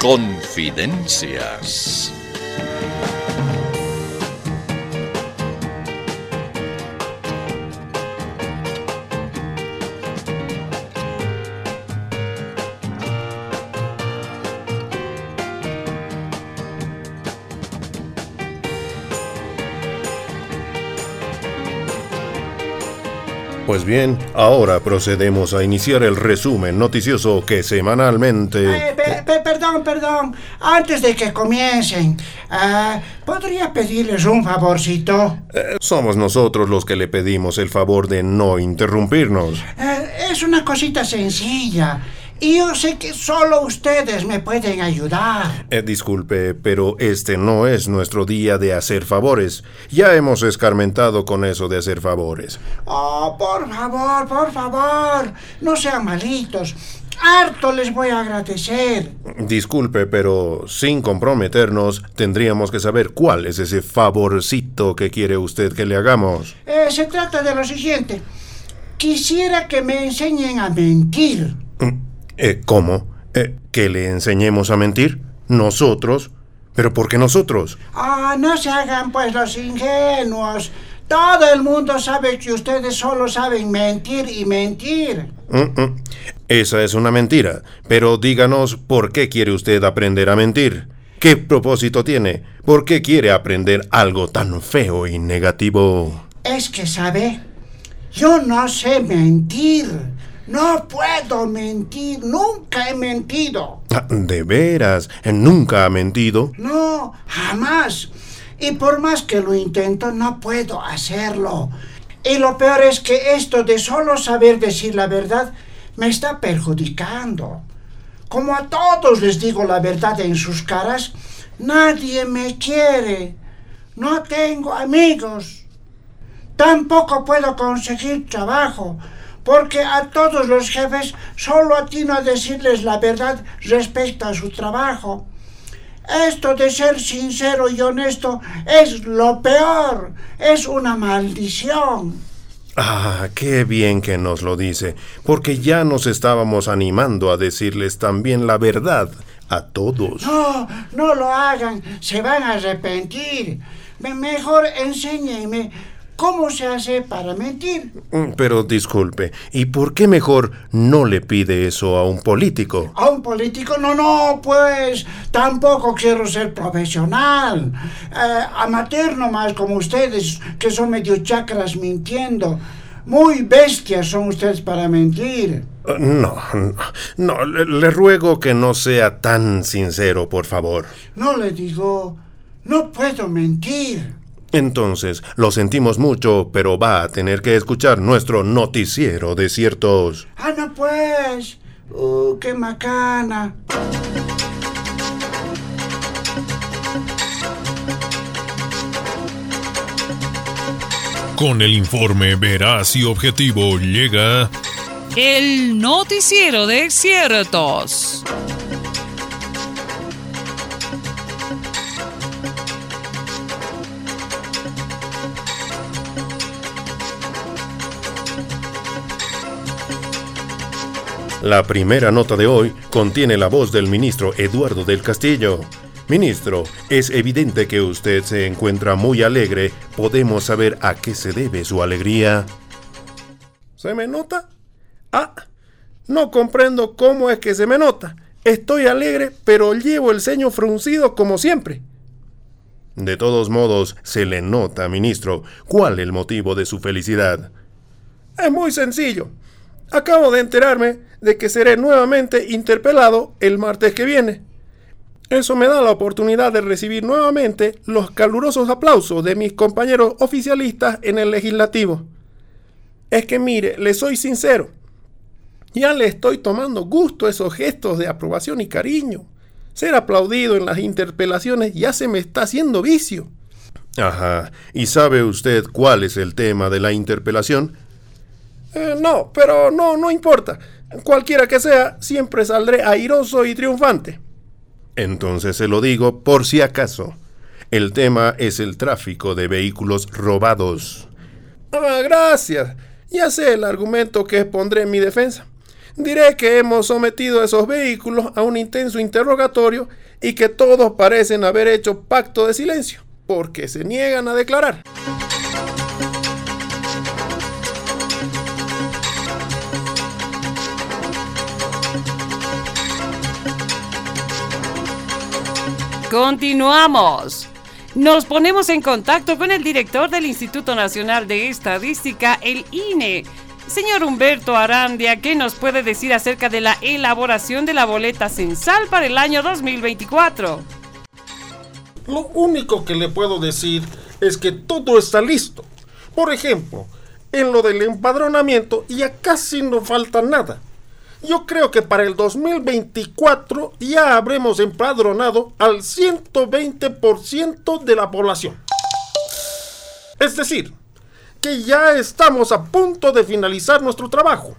Confidencias. Pues bien, ahora procedemos a iniciar el resumen noticioso que semanalmente... Eh, pe- pe- perdón, perdón. Antes de que comiencen, ah, ¿podría pedirles un favorcito? Eh, somos nosotros los que le pedimos el favor de no interrumpirnos. Eh, es una cosita sencilla. Y yo sé que solo ustedes me pueden ayudar. Eh, disculpe, pero este no es nuestro día de hacer favores. Ya hemos escarmentado con eso de hacer favores. Oh, por favor, por favor. No sean malitos. Harto les voy a agradecer. Disculpe, pero sin comprometernos, tendríamos que saber cuál es ese favorcito que quiere usted que le hagamos. Eh, se trata de lo siguiente. Quisiera que me enseñen a mentir. Eh, ¿Cómo? Eh, ¿Que le enseñemos a mentir? ¿Nosotros? ¿Pero por qué nosotros? Ah, no se hagan pues los ingenuos. Todo el mundo sabe que ustedes solo saben mentir y mentir. Mm, mm. Esa es una mentira. Pero díganos por qué quiere usted aprender a mentir. ¿Qué propósito tiene? ¿Por qué quiere aprender algo tan feo y negativo? Es que, ¿sabe? Yo no sé mentir. No puedo mentir. Nunca he mentido. Ah, ¿De veras? ¿Nunca ha mentido? No, jamás. Y por más que lo intento, no puedo hacerlo. Y lo peor es que esto de solo saber decir la verdad me está perjudicando. Como a todos les digo la verdad en sus caras, nadie me quiere. No tengo amigos. Tampoco puedo conseguir trabajo, porque a todos los jefes solo atino a decirles la verdad respecto a su trabajo. Esto de ser sincero y honesto es lo peor, es una maldición. Ah, qué bien que nos lo dice, porque ya nos estábamos animando a decirles también la verdad a todos. No, no lo hagan, se van a arrepentir. Me- Mejor enséñenme cómo se hace para mentir. Mm, Pero disculpe, ¿y por qué mejor no le pide eso a un político? A un político, no, no, pues tampoco quiero ser profesional. Eh, amateur nomás como ustedes, que son medio chacras mintiendo. Muy bestias son ustedes para mentir. Uh, No, no, no, le, le ruego que no sea tan sincero, por favor. No le digo, no puedo mentir. Entonces, lo sentimos mucho, pero va a tener que escuchar nuestro noticiero de ciertos... Ah, no pues. Uh, qué macana. Con el informe veraz y objetivo llega El noticiero de ciertos. La primera nota de hoy contiene la voz del ministro Eduardo del Castillo. Ministro, es evidente que usted se encuentra muy alegre. ¿Podemos saber a qué se debe su alegría? ¿Se me nota? Ah, no comprendo cómo es que se me nota. Estoy alegre, pero llevo el ceño fruncido como siempre. De todos modos, se le nota, ministro. ¿Cuál el motivo de su felicidad? Es muy sencillo. Acabo de enterarme de que seré nuevamente interpelado el martes que viene. Eso me da la oportunidad de recibir nuevamente los calurosos aplausos de mis compañeros oficialistas en el legislativo. Es que mire, le soy sincero. Ya le estoy tomando gusto a esos gestos de aprobación y cariño. Ser aplaudido en las interpelaciones ya se me está haciendo vicio. Ajá. ¿Y sabe usted cuál es el tema de la interpelación? Eh, no, pero no, no importa. Cualquiera que sea, siempre saldré airoso y triunfante. Entonces se lo digo por si acaso. El tema es el tráfico de vehículos robados. Ah, gracias. Ya sé el argumento que expondré en mi defensa. Diré que hemos sometido a esos vehículos a un intenso interrogatorio y que todos parecen haber hecho pacto de silencio, porque se niegan a declarar. Continuamos. Nos ponemos en contacto con el director del Instituto Nacional de Estadística, el INE. Señor Humberto Arandia, ¿qué nos puede decir acerca de la elaboración de la boleta censal para el año 2024? Lo único que le puedo decir es que todo está listo. Por ejemplo, en lo del empadronamiento ya casi no falta nada. Yo creo que para el 2024 ya habremos empadronado al 120% de la población. Es decir, que ya estamos a punto de finalizar nuestro trabajo.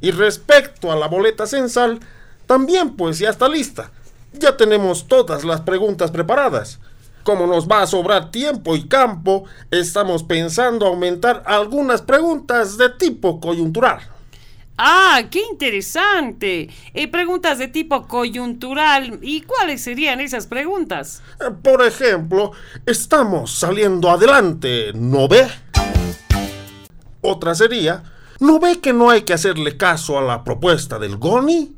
Y respecto a la boleta censal, también pues ya está lista. Ya tenemos todas las preguntas preparadas. Como nos va a sobrar tiempo y campo, estamos pensando aumentar algunas preguntas de tipo coyuntural. Ah, qué interesante. Eh, preguntas de tipo coyuntural. ¿Y cuáles serían esas preguntas? Eh, Por ejemplo, estamos saliendo adelante, ¿no ve? Otra sería, ¿no ve que no hay que hacerle caso a la propuesta del GONI?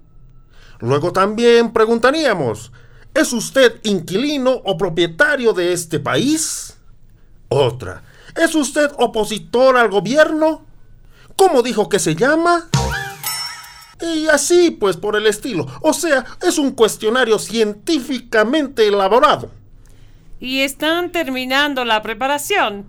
Luego también preguntaríamos, ¿es usted inquilino o propietario de este país? Otra, ¿es usted opositor al gobierno? ¿Cómo dijo que se llama? Y así, pues, por el estilo. O sea, es un cuestionario científicamente elaborado. Y están terminando la preparación.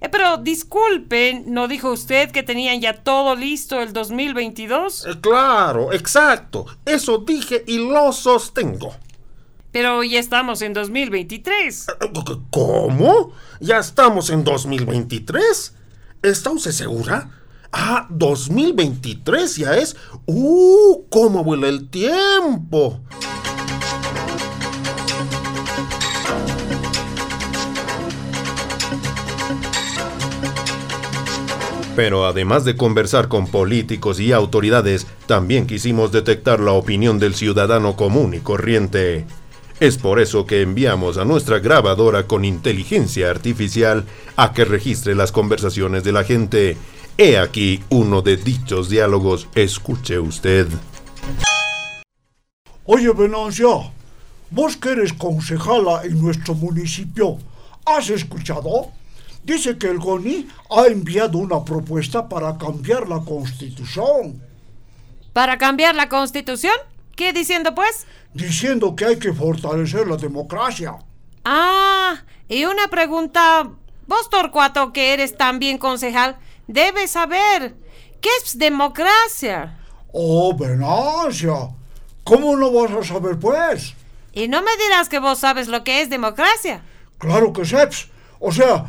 Eh, pero disculpen, ¿no dijo usted que tenían ya todo listo el 2022? Eh, claro, exacto. Eso dije y lo sostengo. Pero ya estamos en 2023. Eh, ¿Cómo? ¿Ya estamos en 2023? ¿Está usted segura? Ah, 2023 ya es. ¡Uh! ¿Cómo vuela el tiempo? Pero además de conversar con políticos y autoridades, también quisimos detectar la opinión del ciudadano común y corriente. Es por eso que enviamos a nuestra grabadora con inteligencia artificial a que registre las conversaciones de la gente. He aquí uno de dichos diálogos. Escuche usted. Oye, Venancia, vos que eres concejala en nuestro municipio, ¿has escuchado? Dice que el GONI ha enviado una propuesta para cambiar la constitución, ¿Para cambiar la constitución? ¿Qué diciendo pues? diciendo que hay que fortalecer la democracia. Ah, y una pregunta. Vos, Torcuato, que eres también concejal, debes saber. ¿Qué es democracia? Oh, Venancia, ¿cómo no vas a saber pues? Y no me dirás que vos sabes lo que es democracia. Claro que seps. O sea,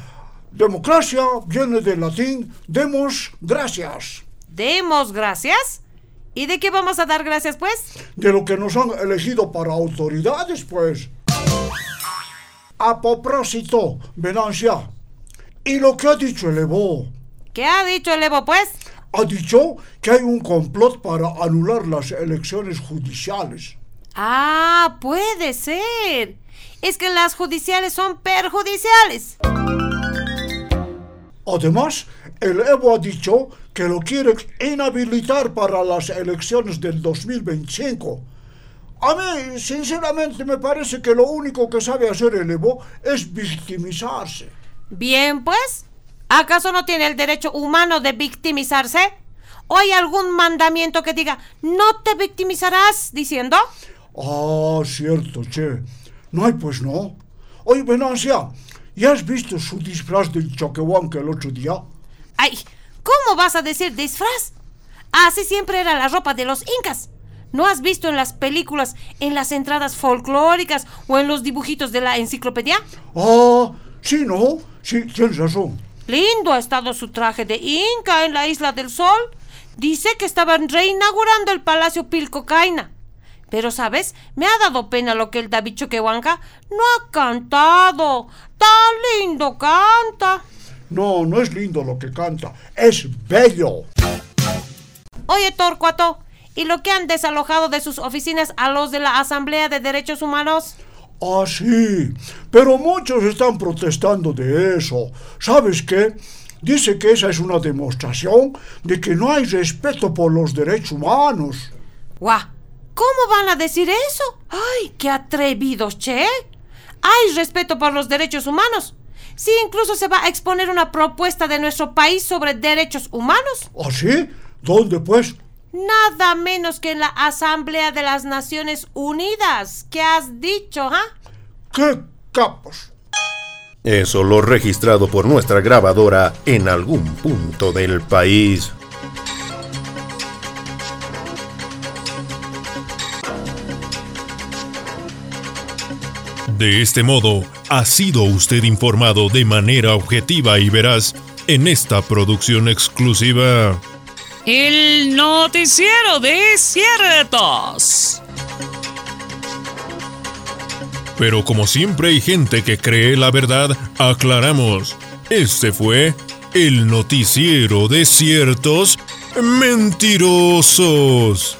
democracia viene del latín demos gracias, ¿Demos gracias? ¿Y de qué vamos a dar gracias, pues? de lo que nos han elegido para autoridades, pues. A propósito, Venancia, y lo que ha dicho el Evo, ¿Qué ha dicho el Evo, pues? ha dicho que hay un complot para anular las elecciones judiciales. Ah, puede ser. Es que las judiciales son perjudiciales. Además, el Evo ha dicho que lo quiere inhabilitar para las elecciones del 2025. A mí, sinceramente, me parece que lo único que sabe hacer el Evo es victimizarse. Bien, pues. ¿Acaso no tiene el derecho humano de victimizarse? ¿O hay algún mandamiento que diga, no te victimizarás, diciendo? Ah, cierto, che. No hay, pues no. Oye, Venancia, ¿ya has visto su disfraz del Choquehuanca el otro día? Ay, ¿cómo vas a decir disfraz? Así siempre era la ropa de los incas. ¿No has visto en las películas, en las entradas folclóricas o en los dibujitos de la enciclopedia? Ah, sí, no. Sí, tienes razón. Lindo ha estado su traje de Inca en la Isla del Sol. Dice que estaban reinaugurando el Palacio Pilcocaina. Pero, ¿sabes? Me ha dado pena lo que el David Choquehuanca no ha cantado. Tan lindo canta. No, no es lindo lo que canta. Es bello. Oye, Torcuato, y lo que han desalojado de sus oficinas a los de la Asamblea de Derechos Humanos? Ah, sí, pero muchos están protestando de eso. ¿Sabes qué? Dice que esa es una demostración de que no hay respeto por los derechos humanos. ¡Guau! ¿Cómo van a decir eso? ¡Ay, qué atrevidos, che! Hay respeto por los derechos humanos. Sí, incluso se va a exponer una propuesta de nuestro país sobre derechos humanos. ¿Ah, sí? ¿Dónde, pues? Nada menos que en la Asamblea de las Naciones Unidas. ¿Qué has dicho, ah? ¡Qué capos! Eso lo registrado por nuestra grabadora en algún punto del país. De este modo, ha sido usted informado de manera objetiva y veraz en esta producción exclusiva. El noticiero de ciertos. Pero como siempre hay gente que cree la verdad, aclaramos. Este fue el noticiero de ciertos mentirosos.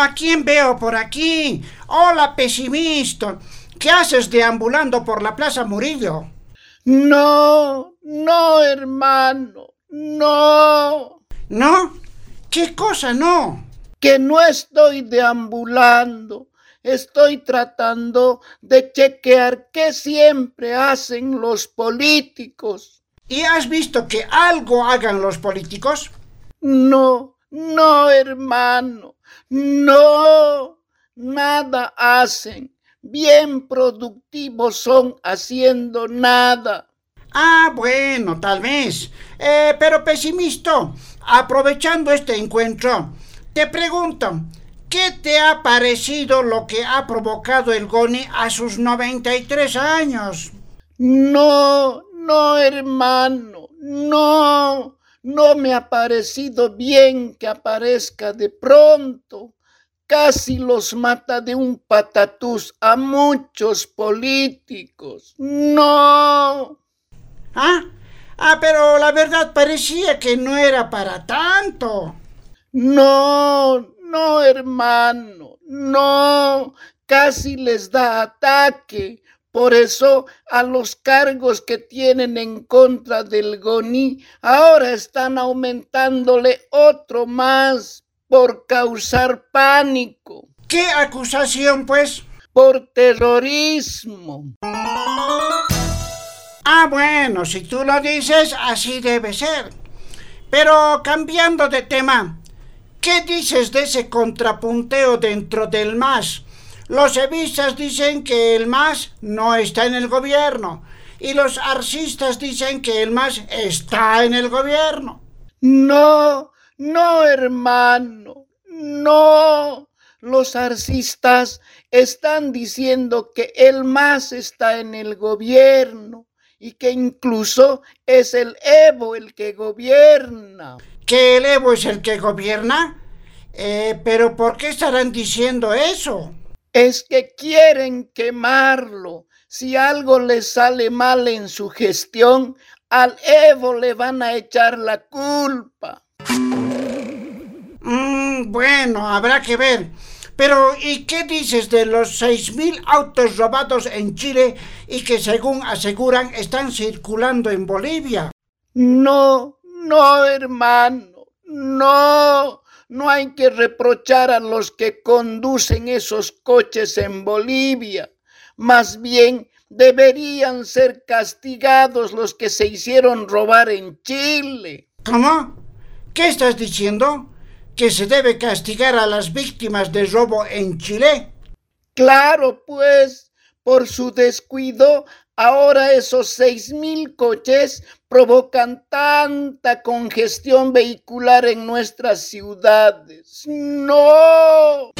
¿A quién veo por aquí? Hola, pesimista. ¿Qué haces deambulando por la Plaza Murillo? No, no, hermano, no. ¿No? ¿Qué cosa no? Que no estoy deambulando. Estoy tratando de chequear qué siempre hacen los políticos. ¿Y has visto que algo hagan los políticos? No, no, hermano, no, nada hacen. Bien productivos son haciendo nada. Ah, bueno, tal vez. Eh, pero pesimista, aprovechando este encuentro, te pregunto, ¿qué te ha parecido lo que ha provocado el Goni a sus 93 años? No, no, hermano, no. No me ha parecido bien que aparezca de pronto. Casi los mata de un patatús a muchos políticos. No. Ah, ah, pero la verdad parecía que no era para tanto. No, no, hermano, no. Casi les da ataque. Por eso a los cargos que tienen en contra del Goni ahora están aumentándole otro más por causar pánico. ¿Qué acusación, pues? Por terrorismo. Ah, bueno, si tú lo dices, así debe ser. Pero cambiando de tema, ¿qué dices de ese contrapunteo dentro del MAS? Los evistas dicen que el MAS no está en el gobierno y los arcistas dicen que el MAS está en el gobierno. No, no, hermano, no. Los arcistas están diciendo que el MAS está en el gobierno y que incluso es el Evo el que gobierna. ¿Que el Evo es el que gobierna? Eh, pero ¿por qué estarán diciendo eso? Es que quieren quemarlo. Si algo le sale mal en su gestión, al Evo le van a echar la culpa. Mm, bueno, habrá que ver. Pero, ¿y qué dices de los 6.000 autos robados en Chile y que según aseguran están circulando en Bolivia? No, no, hermano, no. No hay que reprochar a los que conducen esos coches en Bolivia. Más bien deberían ser castigados los que se hicieron robar en Chile. ¿Cómo? ¿Qué estás diciendo? que se debe castigar a las víctimas de robo en Chile? Claro, pues, por su descuido, ahora esos seis mil coches provocan tanta congestión vehicular en nuestras ciudades. ¡No!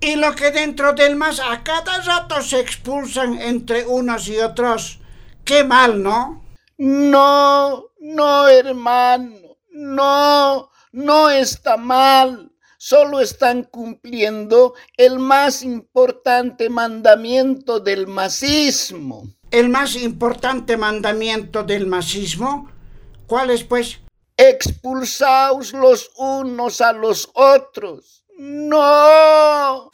Y lo que dentro del MAS a cada rato se expulsan entre unos y otros. Qué mal, ¿no? No, no, hermano, no, no está mal. Solo están cumpliendo el más importante mandamiento del masismo. ¿El más importante mandamiento del masismo? ¿Cuál es, pues? Expulsaos los unos a los otros. No.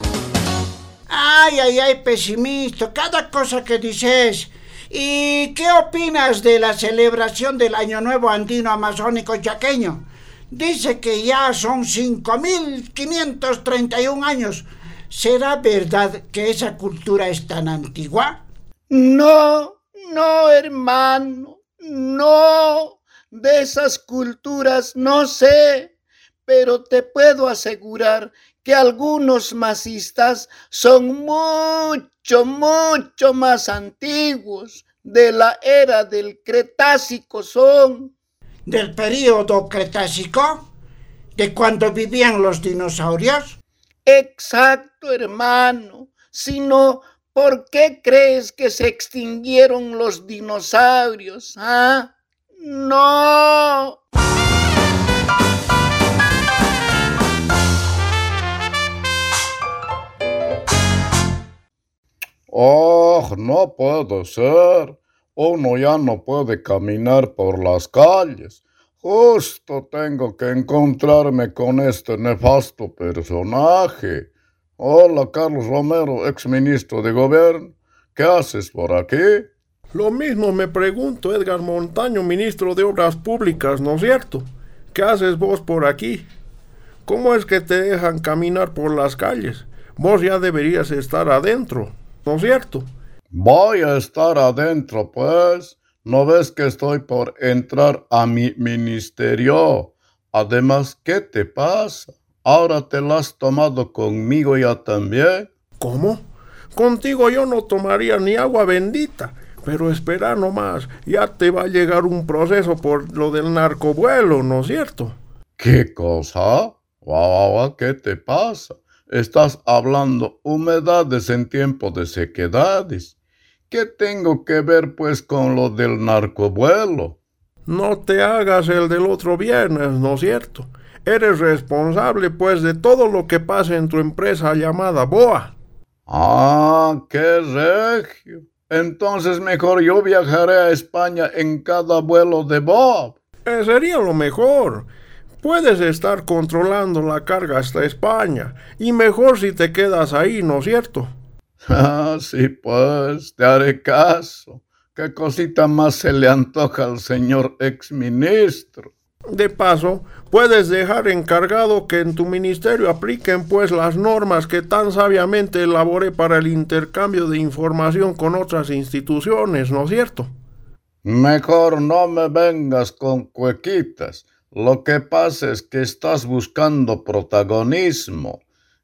Ay, ay, ay, pesimista. Cada cosa que dices. ¿Y qué opinas de la celebración del Año Nuevo Andino Amazónico Chaqueño? Dice que ya son 5.531 años. ¿Será verdad que esa cultura es tan antigua? No, no, hermano, no. De esas culturas no sé, pero te puedo asegurar que algunos masistas son mucho, mucho más antiguos. De la era del Cretácico son. ¿Del período Cretácico? ¿De cuando vivían los dinosaurios? Exacto, hermano. Sino, ¿por qué crees que se extinguieron los dinosaurios? ¿Ah? No. Oh, no puede ser. Uno ya no puede caminar por las calles. Justo tengo que encontrarme con este nefasto personaje. Hola, Carlos Romero, ex ministro de Gobierno. ¿Qué haces por aquí? Lo mismo me pregunto, Edgar Montaño, ministro de Obras Públicas, ¿no es cierto? ¿Qué haces vos por aquí? ¿Cómo es que te dejan caminar por las calles? Vos ya deberías estar adentro. ¿no es cierto? Voy a estar adentro, pues. ¿No ves que estoy por entrar a mi ministerio? Además, ¿qué te pasa? ¿Ahora te la has tomado conmigo ya también? ¿Cómo? Contigo yo no tomaría ni agua bendita. Pero espera nomás, ya te va a llegar un proceso por lo del narcovuelo, ¿no es cierto? ¿Qué cosa? Guau, ¿qué te pasa? Estás hablando humedades en tiempo de sequedades. ¿Qué tengo que ver pues con lo del narcovuelo? No te hagas el del otro viernes, ¿no es cierto? Eres responsable pues de todo lo que pasa en tu empresa llamada BOA. Ah, qué regio. Entonces mejor yo viajaré a España en cada vuelo de BOA. Eh, sería lo mejor. Puedes estar controlando la carga hasta España, y mejor si te quedas ahí, ¿no es cierto? Ah, sí, pues, te haré caso. ¿Qué cosita más se le antoja al señor exministro? De paso, puedes dejar encargado que en tu ministerio apliquen pues las normas que tan sabiamente elaboré para el intercambio de información con otras instituciones, ¿no es cierto? Mejor no me vengas con cuequitas. Lo que pasa es que estás buscando protagonismo,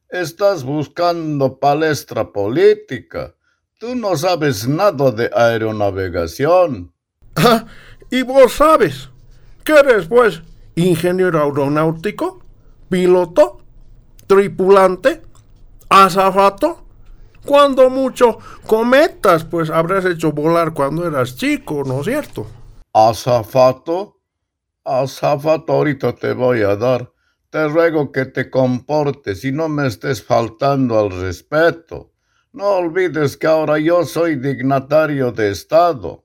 estás buscando palestra política. Tú no sabes nada de aeronavegación. Ah, ¿y vos sabes? ¿Qué eres, pues? ¿Ingeniero aeronáutico? ¿Piloto? ¿Tripulante? ¿Azafato? Cuando mucho cometas, pues habrás hecho volar cuando eras chico, ¿no es cierto? ¿Azafato? Azafato, ahorita te voy a dar. Te ruego que te comportes y no me estés faltando al respeto. No olvides que ahora yo soy dignatario de Estado.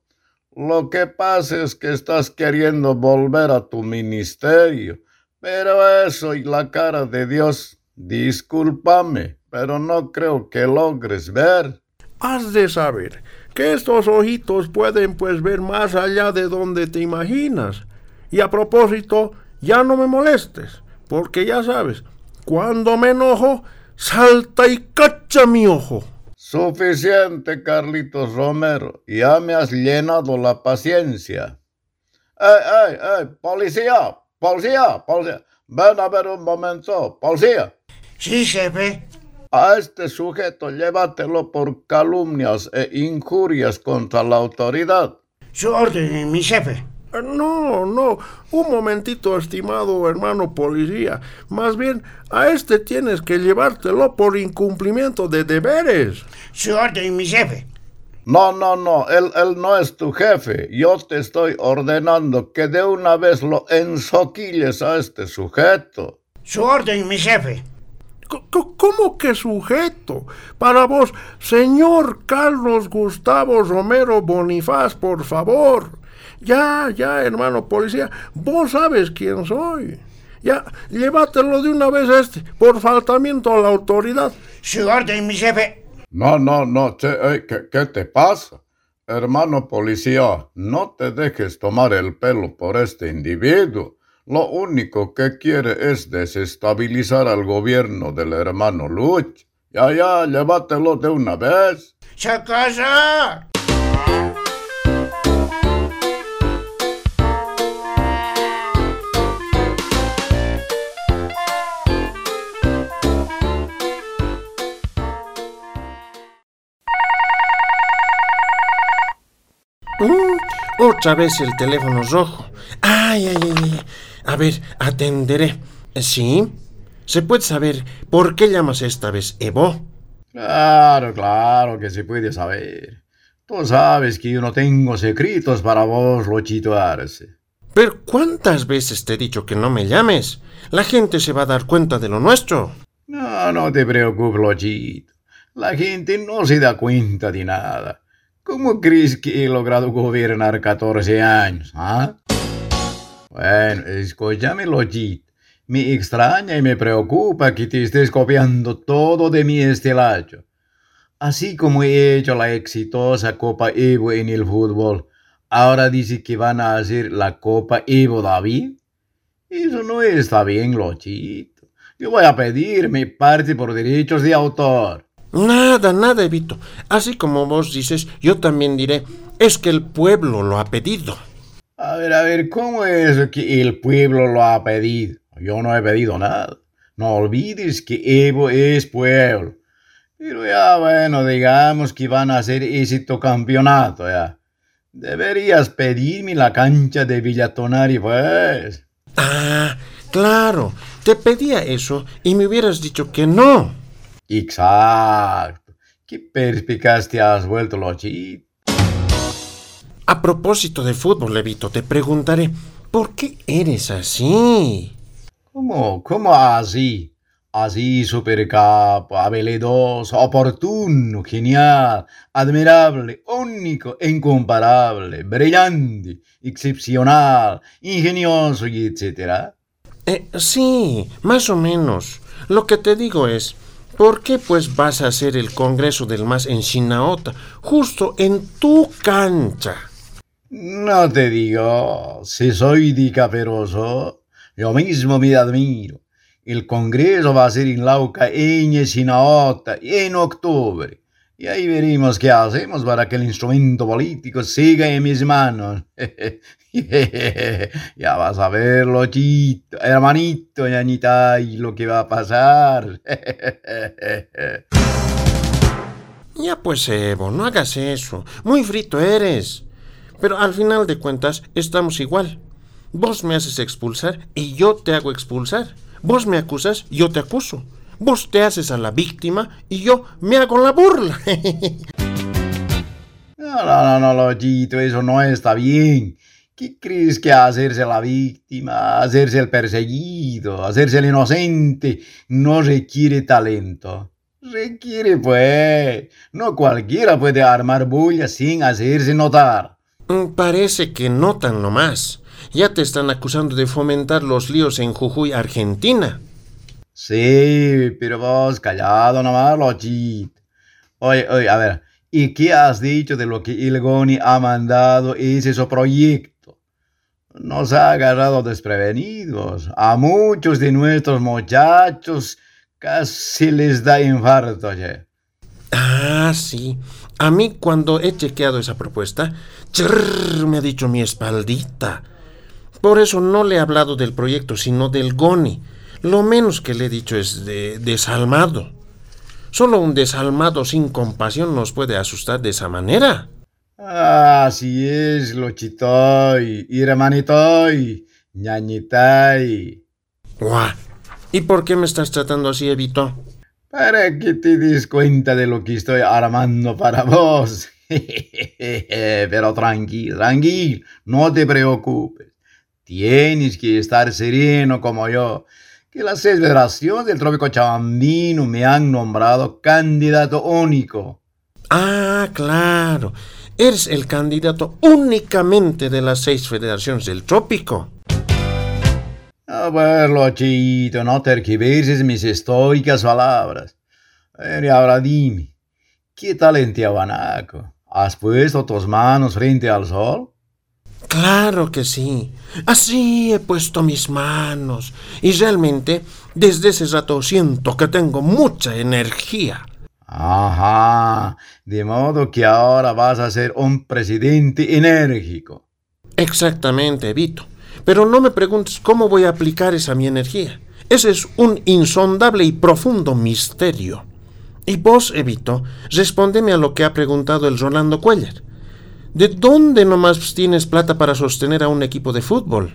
Lo que pasa es que estás queriendo volver a tu ministerio. Pero eso y la cara de Dios, discúlpame, pero no creo que logres ver. Has de saber que estos ojitos pueden pues ver más allá de donde te imaginas. Y a propósito, ya no me molestes, porque ya sabes, cuando me enojo, salta y cacha mi ojo. Suficiente, Carlitos Romero, ya me has llenado la paciencia. ¡Ey, ey, ey, policía! Policía, policía. Ven a ver un momento. Policía. Sí, jefe. A este sujeto llévatelo por calumnias e injurias contra la autoridad. Su orden, mi jefe. No, no, un momentito, estimado hermano policía. Más bien, a este tienes que llevártelo por incumplimiento de deberes. Su orden, mi jefe. No, no, no, él, él no es tu jefe. Yo te estoy ordenando que de una vez lo ensoquilles a este sujeto. Su orden, mi jefe. ¿Cómo que sujeto? Para vos, señor Carlos Gustavo Romero Bonifaz, por favor. Ya, ya, hermano policía, vos sabes quién soy. Ya, llévatelo de una vez a este, por faltamiento a la autoridad. Su orden, mi jefe. No, no, no, che, ¿qué, ¿qué te pasa? Hermano policía, no te dejes tomar el pelo por este individuo. Lo único que quiere es desestabilizar al gobierno del hermano Luch. Ya, ya, llévatelo de una vez. ¡Se casa! Otra vez el teléfono rojo. Ay, ay, ay, ay. A ver, atenderé. ¿Sí? ¿Se puede saber por qué llamas esta vez Evo? Claro, claro que se puede saber. Tú sabes que yo no tengo secretos para vos, Lochito Arce. Pero ¿cuántas veces te he dicho que no me llames? La gente se va a dar cuenta de lo nuestro. No, no te preocupes, Lochito. La gente no se da cuenta de nada. ¿Cómo crees que he logrado gobernar 14 años? ¿Ah? Bueno, escúchame, Lochito. Me extraña y me preocupa que te estés copiando todo de mi estelacho. Así como he hecho la exitosa Copa Evo en el fútbol, ahora dice que van a hacer la Copa Evo David. Eso no está bien, Lochito. Yo voy a pedir mi parte por derechos de autor. Nada, nada, Evito. Así como vos dices, yo también diré, es que el pueblo lo ha pedido. A ver, a ver, ¿cómo es que el pueblo lo ha pedido? Yo no he pedido nada. No olvides que Evo es pueblo. Pero ya, bueno, digamos que van a hacer éxito campeonato, ya. Deberías pedirme la cancha de Villatonari, pues. Ah, claro. Te pedía eso y me hubieras dicho que no. Exacto. Qué perspicaz te has vuelto, Lochito. A propósito de fútbol, Levito, te preguntaré, ¿por qué eres así? ¿Cómo? ¿Cómo así? Así, supercapo, habilidoso, oportuno, genial, admirable, único, incomparable, brillante, excepcional, ingenioso y etcétera. Eh, sí, más o menos. Lo que te digo es, ¿por qué pues vas a hacer el congreso del más en Chinaota, justo en tu cancha? No te digo, si soy dicaperoso, yo mismo me admiro. El congreso va a ser en Lauca, en Chinaota, en octubre. Y ahí veremos qué hacemos para que el instrumento político siga en mis manos. ya vas a ver, lochito, hermanito, ñañita, y lo que va a pasar. ya pues, Evo, no hagas eso. Muy frito eres. Pero al final de cuentas, estamos igual. Vos me haces expulsar y yo te hago expulsar. Vos me acusas, yo te acuso. Vos te haces a la víctima y yo me hago la burla. no, no, no, no, Lochito, eso no está bien. ¿Qué crees que hacerse la víctima, hacerse el perseguido, hacerse el inocente no requiere talento? Requiere, pues. No cualquiera puede armar bulla sin hacerse notar. Parece que notan nomás. Ya te están acusando de fomentar los líos en Jujuy, Argentina. Sí, pero vos callado nomás, Lochito. Oye, oye, a ver, ¿y qué has dicho de lo que Ilgoni ha mandado ese su proyecto? Nos ha agarrado desprevenidos. A muchos de nuestros muchachos casi les da infarto, oye. Ah, sí. A mí cuando he chequeado esa propuesta, chirr, me ha dicho mi espaldita. Por eso no le he hablado del proyecto, sino del Goni. Lo menos que le he dicho es de desalmado. Solo un desalmado sin compasión nos puede asustar de esa manera. Así es, Lochitoy, hermanitoy, ñañitay. Guau. ¿Y por qué me estás tratando así, Evito? Para que te des cuenta de lo que estoy armando para vos. Pero tranquilo, tranquilo, no te preocupes. Tienes que estar sereno como yo, que las federaciones del trópico chabambino me han nombrado candidato único. Ah, claro. Eres el candidato únicamente de las seis federaciones del trópico. A ver, Lochito, no terquiverses mis estoicas palabras. y ahora dime, ¿qué tal en Tiabanaco? ¿Has puesto tus manos frente al sol? Claro que sí. Así he puesto mis manos. Y realmente, desde ese rato siento que tengo mucha energía. Ajá. De modo que ahora vas a ser un presidente enérgico. Exactamente, Vito. Pero no me preguntes cómo voy a aplicar esa mi energía. Ese es un insondable y profundo misterio. Y vos, Evito, respóndeme a lo que ha preguntado el Rolando Cuellar. ¿De dónde nomás tienes plata para sostener a un equipo de fútbol?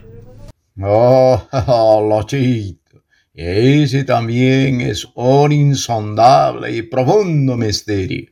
Oh, Lochito, ese también es un insondable y profundo misterio.